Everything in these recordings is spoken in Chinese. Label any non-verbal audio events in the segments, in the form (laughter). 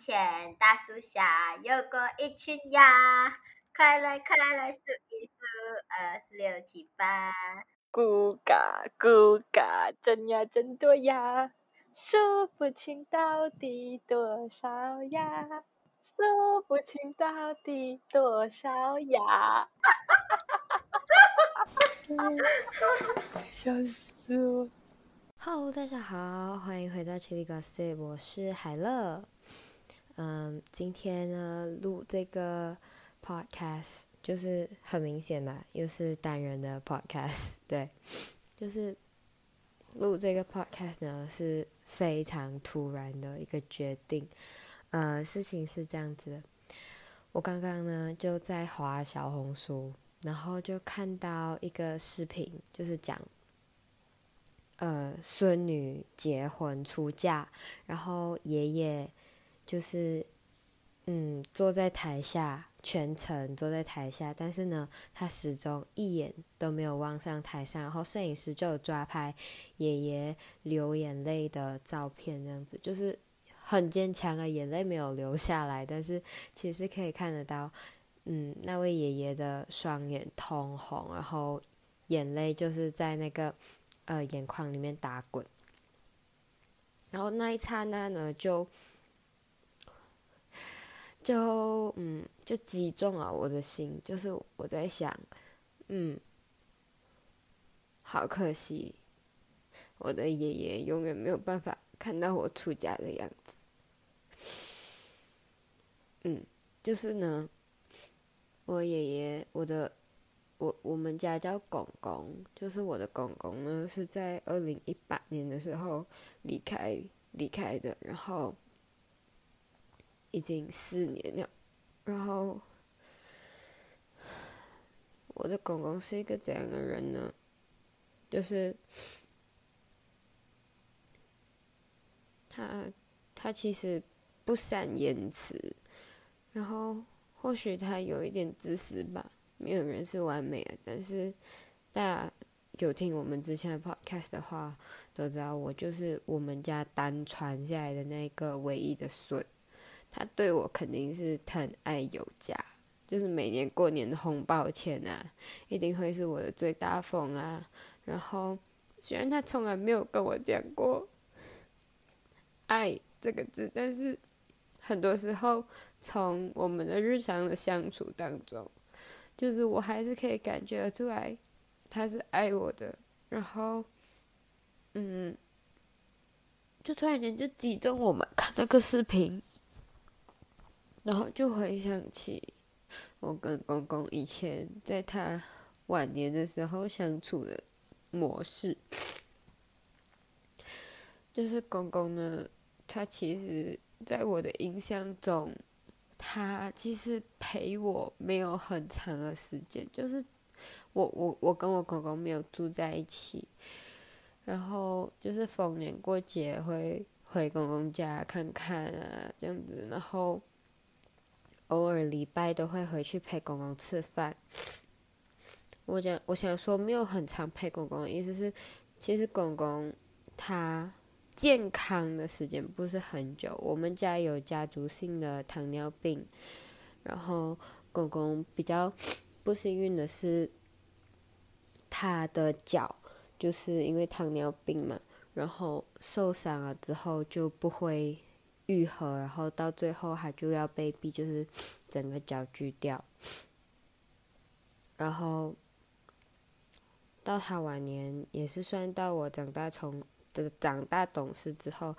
前大树下有过一群鸭，快来快来数一数，二四六七八。咕嘎咕嘎，真呀真多呀，数不清到底多少呀，数不清到底多少呀。哈哈哈哈哈哈！笑死我。Hello，大家好，欢迎回到 Chili Gossip，我是海乐。嗯，今天呢录这个 podcast 就是很明显嘛，又是单人的 podcast，(laughs) 对，就是录这个 podcast 呢是非常突然的一个决定。呃，事情是这样子的，我刚刚呢就在滑小红书，然后就看到一个视频，就是讲。呃，孙女结婚出嫁，然后爷爷就是，嗯，坐在台下，全程坐在台下，但是呢，他始终一眼都没有望上台上，然后摄影师就有抓拍爷爷流眼泪的照片，这样子就是很坚强的眼泪没有流下来，但是其实可以看得到，嗯，那位爷爷的双眼通红，然后眼泪就是在那个。呃，眼眶里面打滚，然后那一刹那呢，就就嗯，就击中了我的心。就是我在想，嗯，好可惜，我的爷爷永远没有办法看到我出家的样子。嗯，就是呢，我爷爷，我的。我我们家叫公公，就是我的公公呢，是在二零一八年的时候离开离开的，然后已经四年了。然后我的公公是一个怎样的人呢？就是他他其实不善言辞，然后或许他有一点自私吧。没有人是完美的，但是大家有听我们之前的 podcast 的话，都知道我就是我们家单传下来的那个唯一的孙。他对我肯定是疼爱有加，就是每年过年的红包钱啊，一定会是我的最大风啊。然后虽然他从来没有跟我讲过“爱”这个字，但是很多时候从我们的日常的相处当中。就是我还是可以感觉出来，他是爱我的，然后，嗯，就突然间就击中我们看那个视频，然后就回想起我跟公公以前在他晚年的时候相处的模式，就是公公呢，他其实在我的印象中。他其实陪我没有很长的时间，就是我我我跟我公公没有住在一起，然后就是逢年过节会回公公家看看啊这样子，然后偶尔礼拜都会回去陪公公吃饭。我讲我想说没有很长陪公公意思是，其实公公他。健康的时间不是很久，我们家有家族性的糖尿病，然后公公比较不幸运的是，他的脚就是因为糖尿病嘛，然后受伤了之后就不会愈合，然后到最后他就要被逼就是整个脚锯掉，然后到他晚年也是算到我长大从。的长大懂事之后，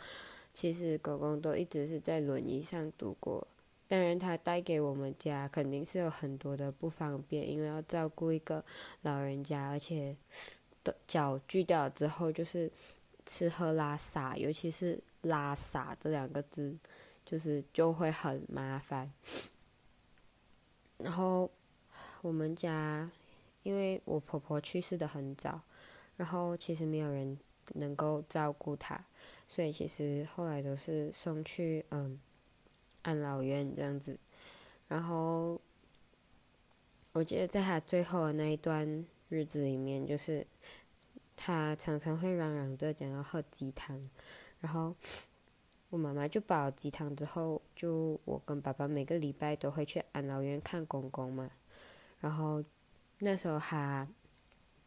其实狗狗都一直是在轮椅上度过。当然，它带给我们家肯定是有很多的不方便，因为要照顾一个老人家，而且的脚锯掉之后，就是吃喝拉撒，尤其是拉撒这两个字，就是就会很麻烦。然后我们家因为我婆婆去世的很早，然后其实没有人。能够照顾她，所以其实后来都是送去嗯安老院这样子。然后我记得在她最后的那一段日子里面，就是他常常会嚷嚷着讲要喝鸡汤，然后我妈妈就煲鸡汤之后，就我跟爸爸每个礼拜都会去安老院看公公嘛。然后那时候他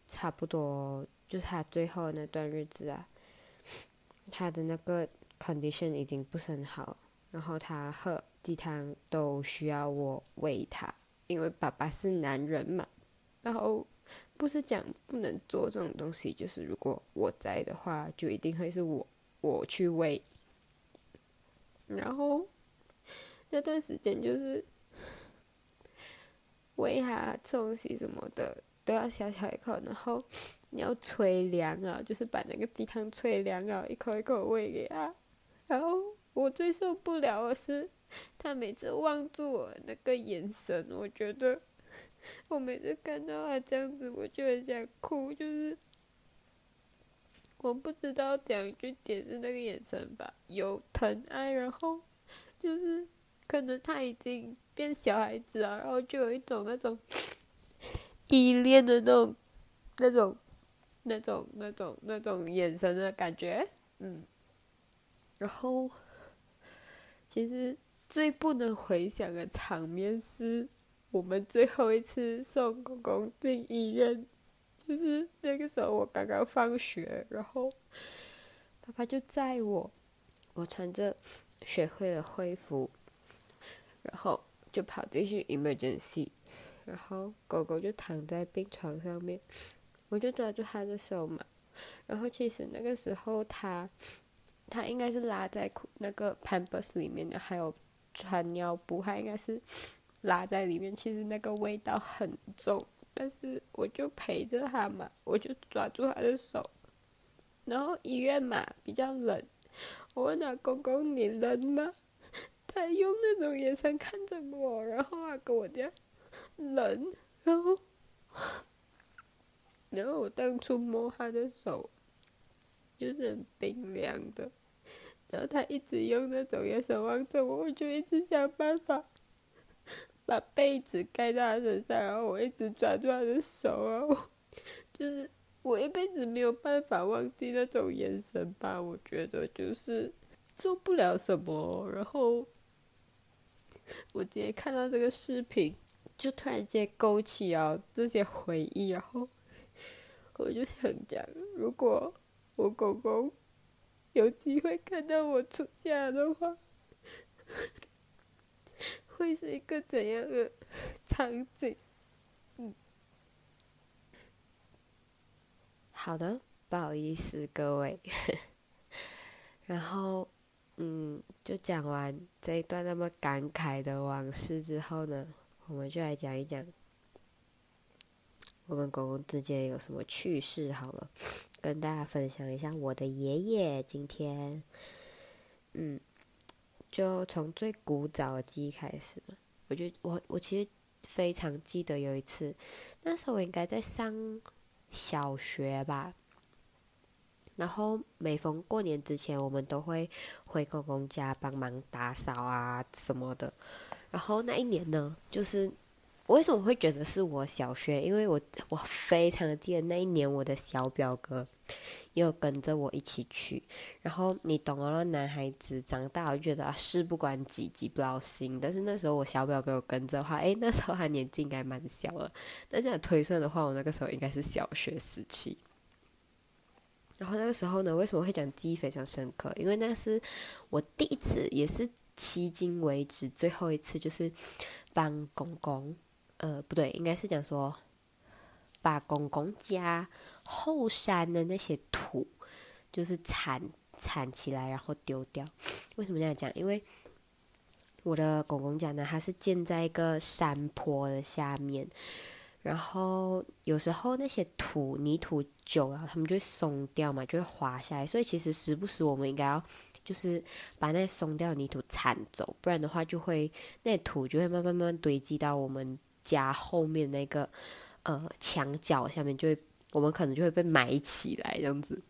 差不多就是他最后那段日子啊，(coughs) 他的那个 condition 已经不是很好，然后他喝鸡汤都需要我喂他，因为爸爸是男人嘛。然后不是讲不能做这种东西，就是如果我在的话，就一定会是我我去喂。然后那段时间就是 (laughs) 喂它吃东西什么的都要小小一口，然后你要吹凉啊，就是把那个鸡汤吹凉啊，一口一口喂给它。然后我最受不了的是，他每次望住我那个眼神，我觉得 (laughs) 我每次看到他这样子，我就很想哭，就是我不知道怎样去解释那个眼神吧，有疼爱，然后 (laughs) 就是可能他已经变小孩子了，然后就有一种那种 (sniffs) 依恋的那种、那种、那种、那种、那种眼神的感觉，嗯。然后，其实最不能回想的场面是我们最后一次送公公进医院，就是那个时候我刚刚放学，然后爸爸就载我，我穿着学会了会服，然后就跑进去 emergency，然后狗狗就躺在病床上面，我就抓住他的手嘛，然后其实那个时候他。他应该是拉在那个 pampers 里面的，还有穿尿布，他应该是拉在里面。其实那个味道很重，但是我就陪着他嘛，我就抓住他的手。然后医院嘛比较冷，我问他公公你冷吗？他用那种眼神看着我，然后他跟我讲冷，然后然后我当初摸他的手。就是很冰凉的，然后他一直用那种眼神望着我，我就一直想办法把被子盖在他身上，然后我一直抓住他的手啊，就是我一辈子没有办法忘记那种眼神吧。我觉得就是做不了什么，然后我今天看到这个视频，就突然间勾起啊这些回忆，然后我就想讲，如果。我公公有机会看到我出嫁的话，会是一个怎样的场景？嗯，好的，不好意思各位。(laughs) 然后，嗯，就讲完这一段那么感慨的往事之后呢，我们就来讲一讲我跟公公之间有什么趣事。好了。跟大家分享一下我的爷爷今天，嗯，就从最古早的记忆开始嘛。我就我我其实非常记得有一次，那时候我应该在上小学吧。然后每逢过年之前，我们都会回公公家帮忙打扫啊什么的。然后那一年呢，就是。我为什么会觉得是我小学？因为我我非常记得那一年，我的小表哥又跟着我一起去。然后你懂了，男孩子长大我就觉得事不关己，己不劳心。但是那时候我小表哥有跟着的话，诶，那时候他年纪应该蛮小了。但这样推算的话，我那个时候应该是小学时期。然后那个时候呢，为什么会讲记忆非常深刻？因为那是我第一次，也是迄今为止最后一次，就是帮公公。呃，不对，应该是讲说，把公公家后山的那些土，就是铲铲起来，然后丢掉。为什么这样讲？因为我的公公家呢，它是建在一个山坡的下面，然后有时候那些土泥土久了，它们就会松掉嘛，就会滑下来。所以其实时不时我们应该要，就是把那松掉的泥土铲走，不然的话就会那土就会慢慢慢慢堆积到我们。家后面那个呃墙角下面就会，我们可能就会被埋起来这样子。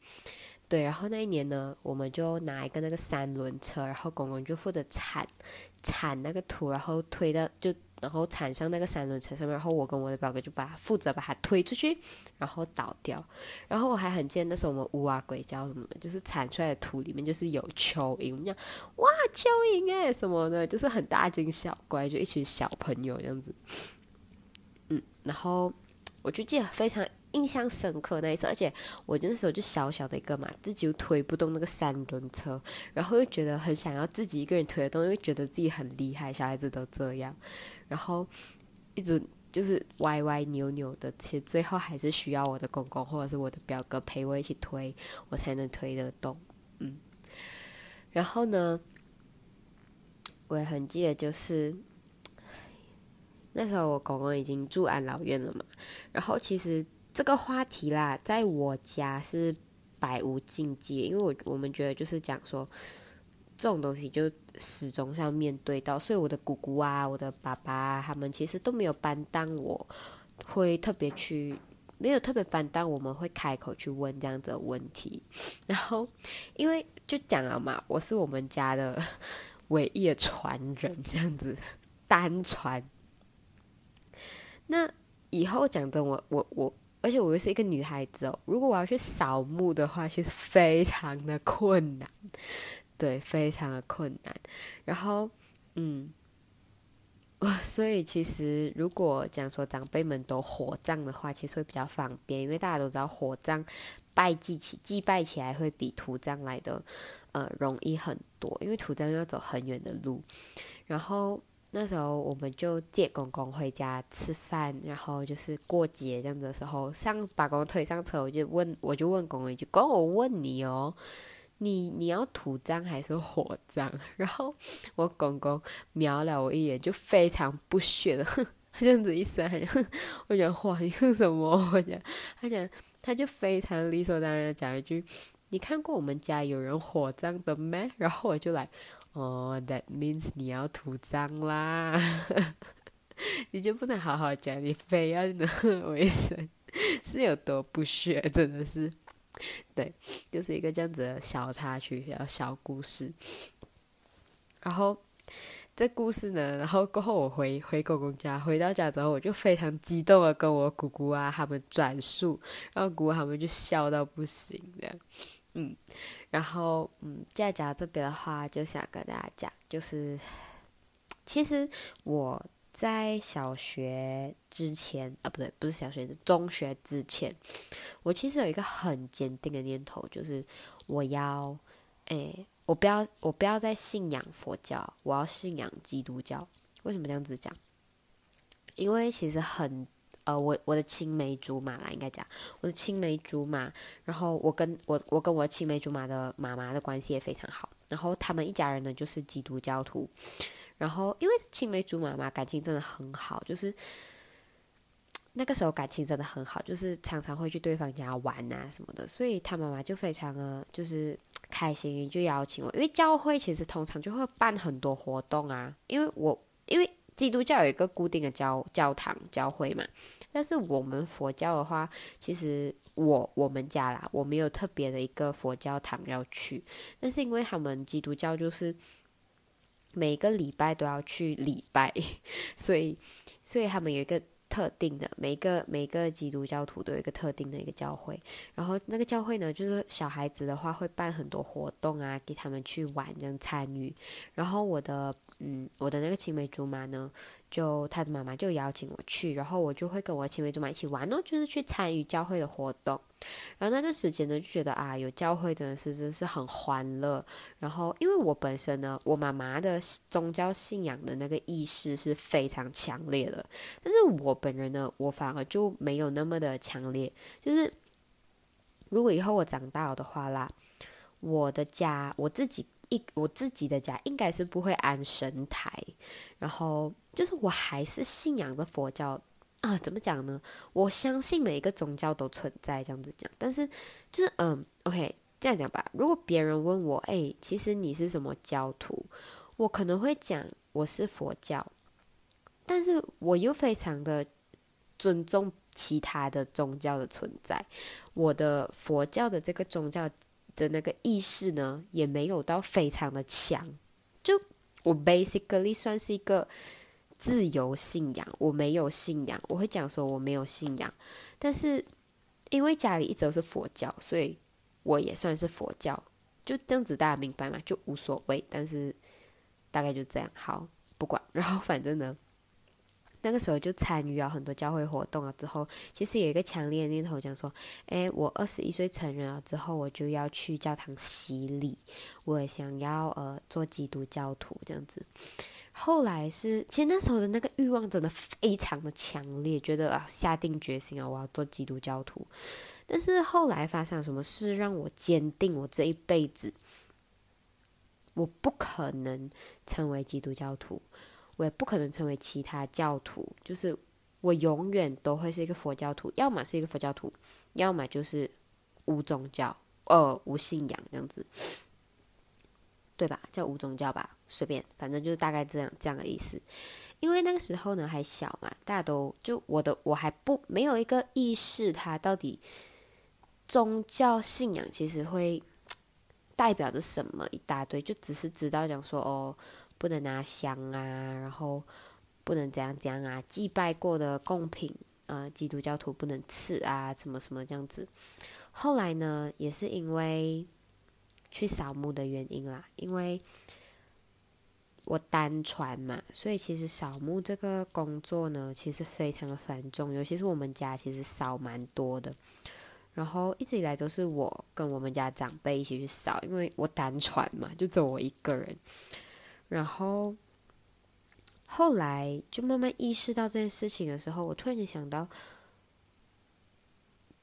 对，然后那一年呢，我们就拿一个那个三轮车，然后公公就负责铲铲那个土，然后推到就然后铲上那个三轮车上面，然后我跟我的表哥就把负责把它推出去，然后倒掉。然后我还很记得那时候我们乌啊鬼叫什么，就是铲出来的土里面就是有蚯蚓，我们讲哇蚯蚓哎什么的，就是很大惊小怪，就一群小朋友这样子。嗯，然后我就记得非常印象深刻那一次，而且我那时候就小小的一个嘛，自己又推不动那个三轮车，然后又觉得很想要自己一个人推得动，又觉得自己很厉害，小孩子都这样。然后一直就是歪歪扭扭的，其实最后还是需要我的公公或者是我的表哥陪我一起推，我才能推得动。嗯，然后呢，我也很记得，就是那时候我公公已经住安老院了嘛。然后其实这个话题啦，在我家是百无禁忌，因为我我们觉得就是讲说。这种东西就始终是要面对到，所以我的姑姑啊，我的爸爸他们其实都没有担当，我会特别去，没有特别担当，我们会开口去问这样子的问题。(laughs) 然后，因为就讲了嘛，我是我们家的唯一的传人，这样子单传。那以后讲真，我我我，而且我又是一个女孩子哦，如果我要去扫墓的话，其实非常的困难。对，非常的困难。然后，嗯，(laughs) 所以其实如果讲说长辈们都火葬的话，其实会比较方便，因为大家都知道火葬拜祭起祭拜起来会比土葬来的呃容易很多，因为土葬要走很远的路。然后那时候我们就接公公回家吃饭，然后就是过节这样子的时候，上把公公推上车，我就问我就问公公一句：“公，我问你哦。”你你要土葬还是火葬？然后我公公瞄了我一眼，就非常不屑的，(laughs) 哼，这样子一声，我讲话你什么？我讲，他讲，他就非常理所当然的讲一句：“你看过我们家有人火葬的没？”然后我就来，哦，that means 你要土葬啦，(laughs) 你就不能好好讲，你非要那我一声，是有多不屑？真的是。对，就是一个这样子的小插曲，小小故事。然后这故事呢，然后过后我回回公公家，回到家之后，我就非常激动的跟我姑姑啊他们转述，然后姑姑他们就笑到不行的，嗯，然后嗯，在家这边的话，就想跟大家讲，就是 (sniffs) 其实我。在小学之前啊，不对，不是小学，是中学之前，我其实有一个很坚定的念头，就是我要，哎，我不要，我不要再信仰佛教，我要信仰基督教。为什么这样子讲？因为其实很，呃，我我的青梅竹马啦，应该讲我的青梅竹马，然后我跟我我跟我青梅竹马的妈妈的关系也非常好，然后他们一家人呢就是基督教徒。然后，因为青梅竹马嘛，感情真的很好，就是那个时候感情真的很好，就是常常会去对方家玩啊什么的，所以他妈妈就非常的就是开心，就邀请我。因为教会其实通常就会办很多活动啊，因为我因为基督教有一个固定的教教堂教会嘛，但是我们佛教的话，其实我我们家啦，我没有特别的一个佛教堂要去，但是因为他们基督教就是。每个礼拜都要去礼拜，(laughs) 所以，(laughs) 所以他们有一个特定的，每个每个基督教徒都有一个特定的一个教会。然后那个教会呢，就是小孩子的话会办很多活动啊，给他们去玩这样参与。然后我的，嗯，我的那个青梅竹马呢。就他的妈妈就邀请我去，然后我就会跟我青梅竹马一起玩哦，就是去参与教会的活动。然后那段时间呢，就觉得啊，有教会真的是真是很欢乐。然后因为我本身呢，我妈妈的宗教信仰的那个意识是非常强烈的，但是我本人呢，我反而就没有那么的强烈。就是如果以后我长大的话啦，我的家我自己。一我自己的家应该是不会安神台，然后就是我还是信仰着佛教啊，怎么讲呢？我相信每一个宗教都存在这样子讲，但是就是嗯，OK，这样讲吧。如果别人问我，哎，其实你是什么教徒？我可能会讲我是佛教，但是我又非常的尊重其他的宗教的存在，我的佛教的这个宗教。的那个意识呢，也没有到非常的强。就我 basically 算是一个自由信仰，我没有信仰，我会讲说我没有信仰。但是因为家里一直都是佛教，所以我也算是佛教，就这样子大家明白吗？就无所谓。但是大概就这样，好不管。(laughs) 然后反正呢。那个时候就参与了很多教会活动了，之后其实有一个强烈的念头，讲说：，诶，我二十一岁成人了之后，我就要去教堂洗礼，我也想要呃做基督教徒这样子。后来是，其实那时候的那个欲望真的非常的强烈，觉得啊下定决心啊我要做基督教徒。但是后来发生什么事，让我坚定我这一辈子我不可能成为基督教徒。我也不可能成为其他教徒，就是我永远都会是一个佛教徒，要么是一个佛教徒，要么就是无宗教，呃，无信仰这样子，对吧？叫无宗教吧，随便，反正就是大概这样这样的意思。因为那个时候呢还小嘛，大家都就我的我还不没有一个意识，它到底宗教信仰其实会 (tsk) 代表着什么一大堆，就只是知道讲说哦。不能拿香啊，然后不能怎样怎样啊，祭拜过的贡品，呃，基督教徒不能吃啊，什么什么这样子。后来呢，也是因为去扫墓的原因啦，因为我单传嘛，所以其实扫墓这个工作呢，其实非常的繁重，尤其是我们家其实扫蛮多的。然后一直以来都是我跟我们家长辈一起去扫，因为我单传嘛，就只有我一个人。然后后来就慢慢意识到这件事情的时候，我突然间想到，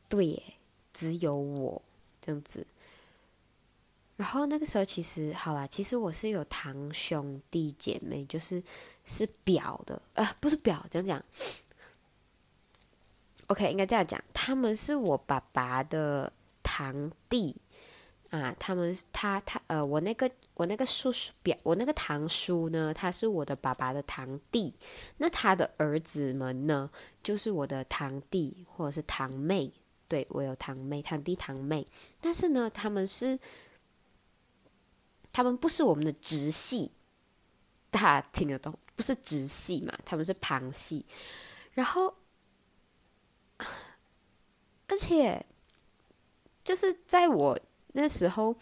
对，只有我这样子。然后那个时候其实好啦，其实我是有堂兄弟姐妹，就是是表的，呃，不是表，这样讲。OK，应该这样讲，他们是我爸爸的堂弟啊，他们他他呃，我那个。我那个叔叔表，我那个堂叔呢，他是我的爸爸的堂弟，那他的儿子们呢，就是我的堂弟或者是堂妹，对我有堂妹、堂弟、堂妹，但是呢，他们是，他们不是我们的直系，大家听得懂？不是直系嘛，他们是旁系，然后，(sighs) 而且，就是在我那时候。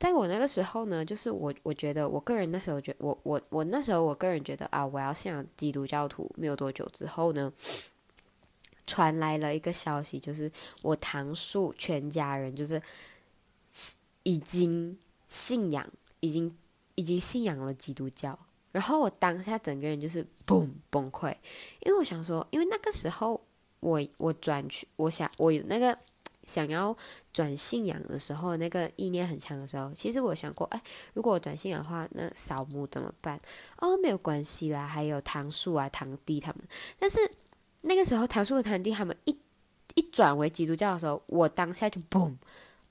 在我那个时候呢，就是我我觉得我个人那时候觉我我我那时候我个人觉得啊，我要信仰基督教徒。没有多久之后呢，传来了一个消息，就是我堂叔全家人就是已经信仰，已经已经信仰了基督教。然后我当下整个人就是崩崩溃，因为我想说，因为那个时候我我转去，我想我有那个。想要转信仰的时候，那个意念很强的时候，其实我想过，哎，如果我转信仰的话，那扫墓怎么办？哦，没有关系啦，还有堂叔啊、堂弟他们。但是那个时候，堂叔和堂弟他们一 (laughs) 一转为基督教的时候，我当下就嘣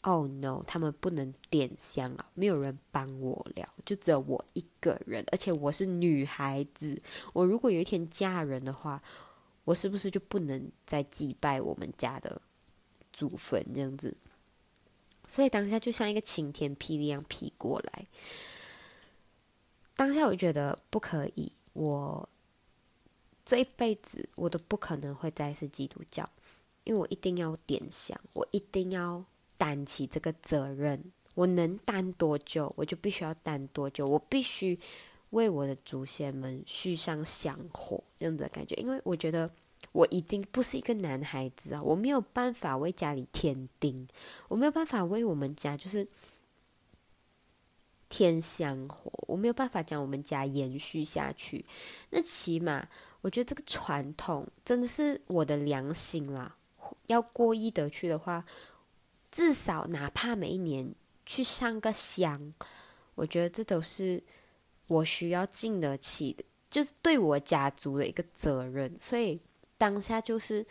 ，Oh no，他们不能点香啊，没有人帮我了，就只有我一个人，而且我是女孩子，我如果有一天嫁人的话，我是不是就不能再祭拜我们家的？祖坟这样子，所以当下就像一个晴天霹雳一样劈过来。当下我就觉得不可以，我这一辈子我都不可能会再是基督教，因为我一定要点香，我一定要担起这个责任。我能担多久，我就必须要担多久，我必须为我的祖先们续上香火，这样子的感觉。因为我觉得。我已经不是一个男孩子啊，我没有办法为家里添丁，我没有办法为我们家就是添香火，我没有办法将我们家延续下去。那起码，我觉得这个传统真的是我的良心啦。要过意得去的话，至少哪怕每一年去上个香，我觉得这都是我需要尽得起的，就是对我家族的一个责任。所以。当下就是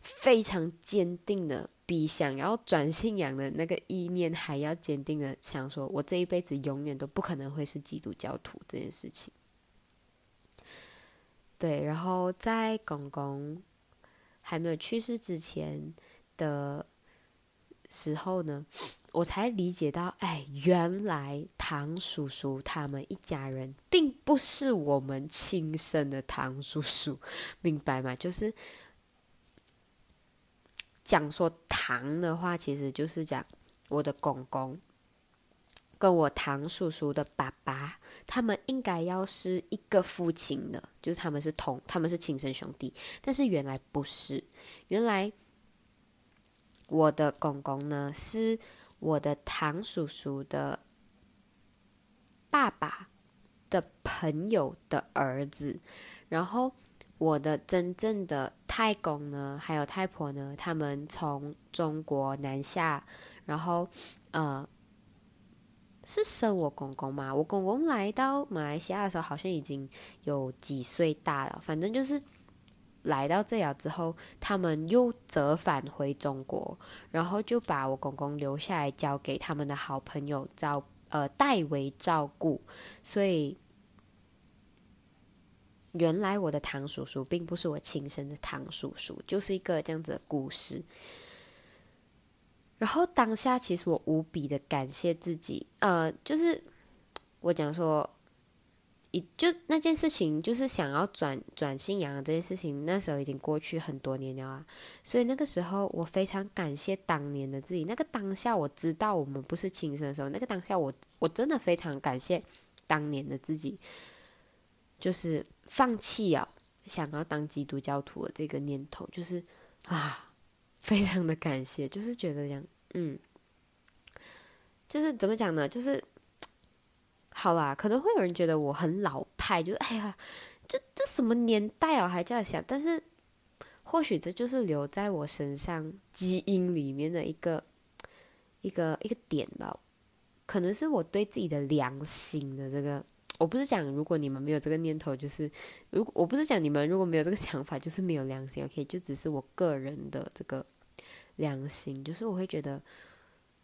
非常坚定的，比想要转信仰的那个意念还要坚定的想说，我这一辈子永远都不可能会是基督教徒这件事情。对，然后在公公还没有去世之前的时候呢，我才理解到，哎，原来唐叔叔他们一家人并不是我们亲生的唐叔叔，明白吗？就是讲说唐的话，其实就是讲我的公公。跟我堂叔叔的爸爸，他们应该要是一个父亲的，就是他们是同，他们是亲生兄弟。但是原来不是，原来我的公公呢是我的堂叔叔的爸爸的朋友的儿子。然后我的真正的太公呢，还有太婆呢，他们从中国南下，然后呃。是生我公公吗？我公公来到马来西亚的时候，好像已经有几岁大了。反正就是来到这了之后，他们又折返回中国，然后就把我公公留下来，交给他们的好朋友照呃代为照顾。所以，原来我的堂叔叔并不是我亲生的堂叔叔，就是一个这样子的故事。然后当下，其实我无比的感谢自己，呃，就是我讲说，一就那件事情，就是想要转转信仰这件事情，那时候已经过去很多年了啊。所以那个时候，我非常感谢当年的自己。那个当下，我知道我们不是亲生的时候，那个当下，我我真的非常感谢当年的自己，就是放弃啊，想要当基督教徒的这个念头，就是啊。非常的感谢，就是觉得这样，嗯，就是怎么讲呢？就是好啦，可能会有人觉得我很老派，就是哎呀，这这什么年代啊，还这样想。但是或许这就是留在我身上基因里面的一个一个一个点吧。可能是我对自己的良心的这个，我不是讲如果你们没有这个念头，就是如果我不是讲你们如果没有这个想法，就是没有良心。OK，就只是我个人的这个。良心就是我会觉得，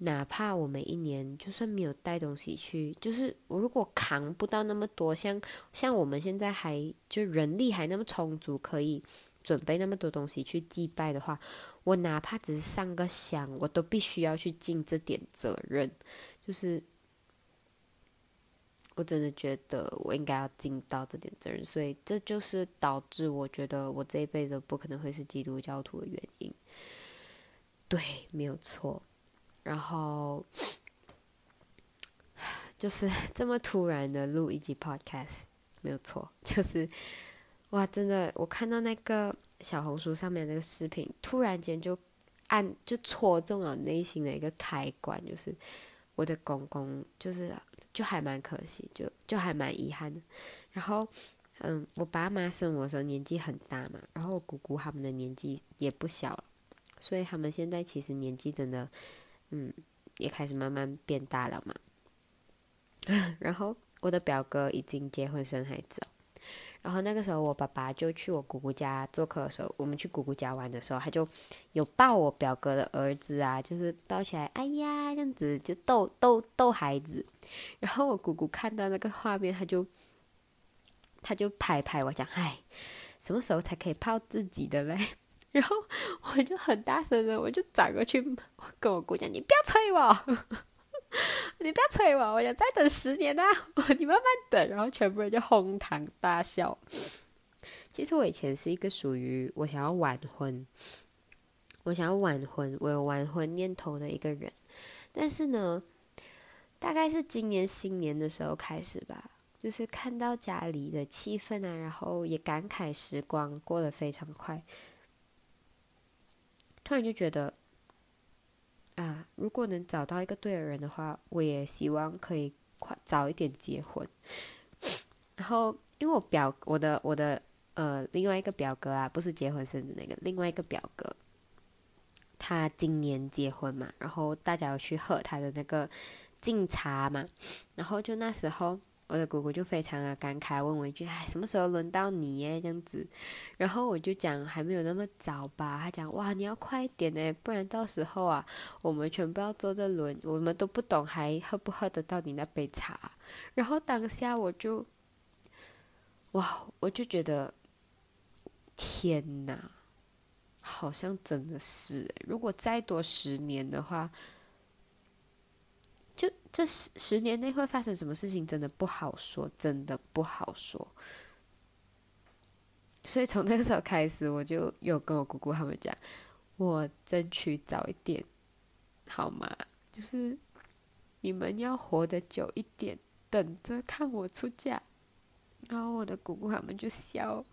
哪怕我每一年就算没有带东西去，就是我如果扛不到那么多，像像我们现在还就人力还那么充足，可以准备那么多东西去祭拜的话，我哪怕只是上个香，我都必须要去尽这点责任。就是我真的觉得我应该要尽到这点责任，所以这就是导致我觉得我这一辈子不可能会是基督教徒的原因。对，没有错。然后就是 (laughs) 这么突然的录一集 podcast，没有错，就是哇，真的，我看到那个小红书上面那个视频，突然间就按就戳中了内心的一个开关，就是我的公公，就是就还蛮可惜，就就还蛮遗憾的。然后，嗯，我爸妈生我的时候年纪很大嘛，然后我姑姑他们的年纪也不小了。所以他们现在其实年纪真的，嗯，也开始慢慢变大了嘛。(laughs) 然后我的表哥已经结婚生孩子，然后那个时候我爸爸就去我姑姑家做客的时候，我们去姑姑家玩的时候，他就有抱我表哥的儿子啊，就是抱起来，哎呀，这样子就逗逗逗孩子。然后我姑姑看到那个画面，他就他就拍拍我讲，哎，什么时候才可以抱自己的嘞？然后我就很大声的，我就转过去跟我姑娘：“你不要催我，(laughs) 你不要催我，我想再等十年啊！(laughs) 你慢慢等。”然后全部人就哄堂大笑。其实我以前是一个属于我想要晚婚，我想要晚婚，我有晚婚念头的一个人。但是呢，大概是今年新年的时候开始吧，就是看到家里的气氛啊，然后也感慨时光过得非常快。突然就觉得，啊，如果能找到一个对的人的话，我也希望可以快早一点结婚。然后，因为我表我的我的呃另外一个表哥啊，不是结婚生子那个，另外一个表哥，他今年结婚嘛，然后大家要去喝他的那个敬茶嘛，然后就那时候。我的姑姑就非常的感慨，问我一句：“哎，什么时候轮到你耶？”这样子，然后我就讲还没有那么早吧。他讲：“哇，你要快一点呢，不然到时候啊，我们全部要坐着轮，我们都不懂还喝不喝得到你那杯茶。”然后当下我就，哇，我就觉得天哪，好像真的是，如果再多十年的话，这十十年内会发生什么事情，真的不好说，真的不好说。所以从那个时候开始，我就有跟我姑姑他们讲，我争取早一点，好吗？就是你们要活得久一点，等着看我出嫁。然后我的姑姑他们就笑，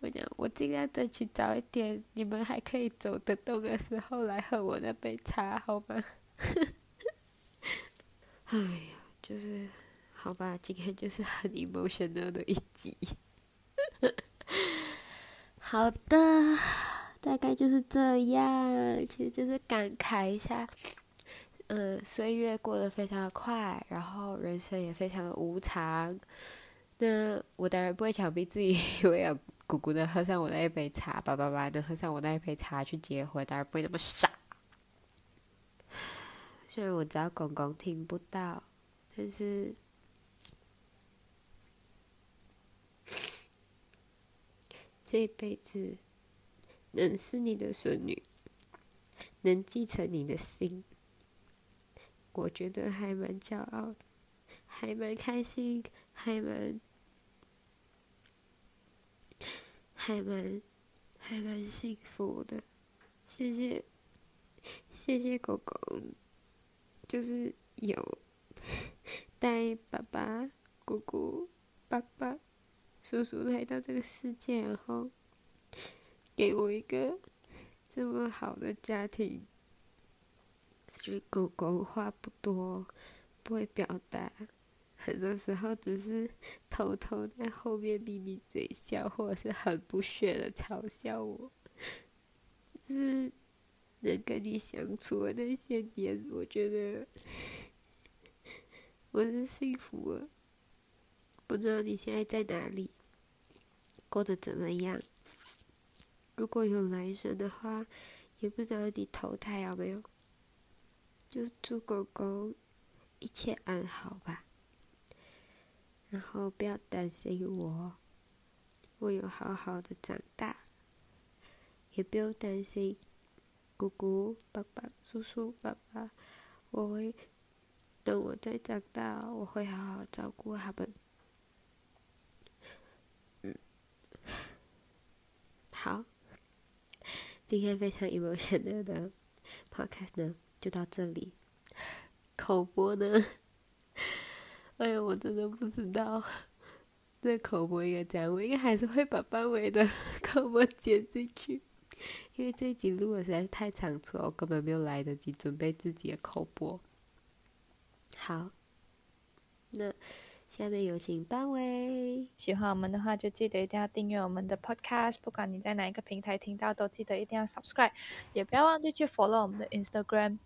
我讲我尽量争取早一点，你们还可以走得动的时候来喝我那杯茶，好吗？(laughs) 哎呀，就是好吧，今天就是很 emotional 的一集。好的，大概就是这样。其实就是感慨一下，嗯，岁月过得非常的快，然后人生也非常的无常。那我当然不会强逼自己，因为要姑姑能喝上我那一杯茶，爸爸爸能喝上我那一杯茶去结婚，当然不会那么傻。虽然我知道公公听不到，但是。(laughs) 这辈子能是你的孙女，能继承你的心，我觉得还蛮骄傲的，还蛮开心，还蛮还蛮还蛮幸福的。谢谢，谢谢狗狗，就是有 (laughs) 带爸爸、姑姑、爸爸。叔叔来到这个世界，然后给我一个这么好的家庭。所以狗狗话不多，不会表达，很多时候只是偷偷在后面咪咪嘴笑，或者是很不屑的嘲笑我。就是能跟你相处的那些年，我觉得我是幸福了。不知道你现在在哪里？过得怎么样？如果有来生的话，也不知道你投胎有没有。就祝狗狗一切安好吧。然后不要担心我，我有好好的长大。也不用担心姑姑、爸爸、叔叔、爸爸，我会等我再长大，我会好好照顾他们。好，今天非常 emotional 的 podcast 呢，就到这里。口播呢，哎呀，我真的不知道。这口播应该怎样，我应该还是会把范围的 (laughs) 口播剪进去，因为这一集录的实在是太仓促，我根本没有来得及准备自己的口播。好，那。下面有请班委。喜欢我们的话，就记得一定要订阅我们的 Podcast。不管你在哪一个平台听到，都记得一定要 Subscribe。也不要忘记去 Follow 我们的 Instagram。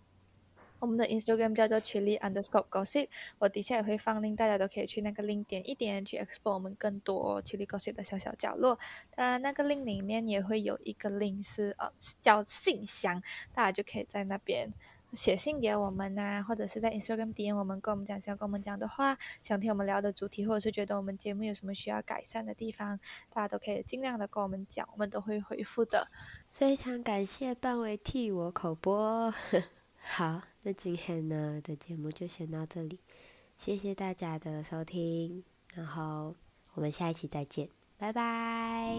我们的 Instagram 叫做 Chili Underscore Gossip。我底下也会放 link，大家都可以去那个 link 点一点，去 explore 我们更多 Chili Gossip 的小小角落。当然，那个 link 里面也会有一个 link 是呃叫信箱，大家就可以在那边。写信给我们呐，或者是在 Instagram 点我们，跟我们讲想跟我们讲的话，想听我们聊的主题，或者是觉得我们节目有什么需要改善的地方，大家都可以尽量的跟我们讲，我们都会回复的。非常感谢半位替我口播。(laughs) 好，那今天呢的节目就先到这里，谢谢大家的收听，然后我们下一期再见，拜拜。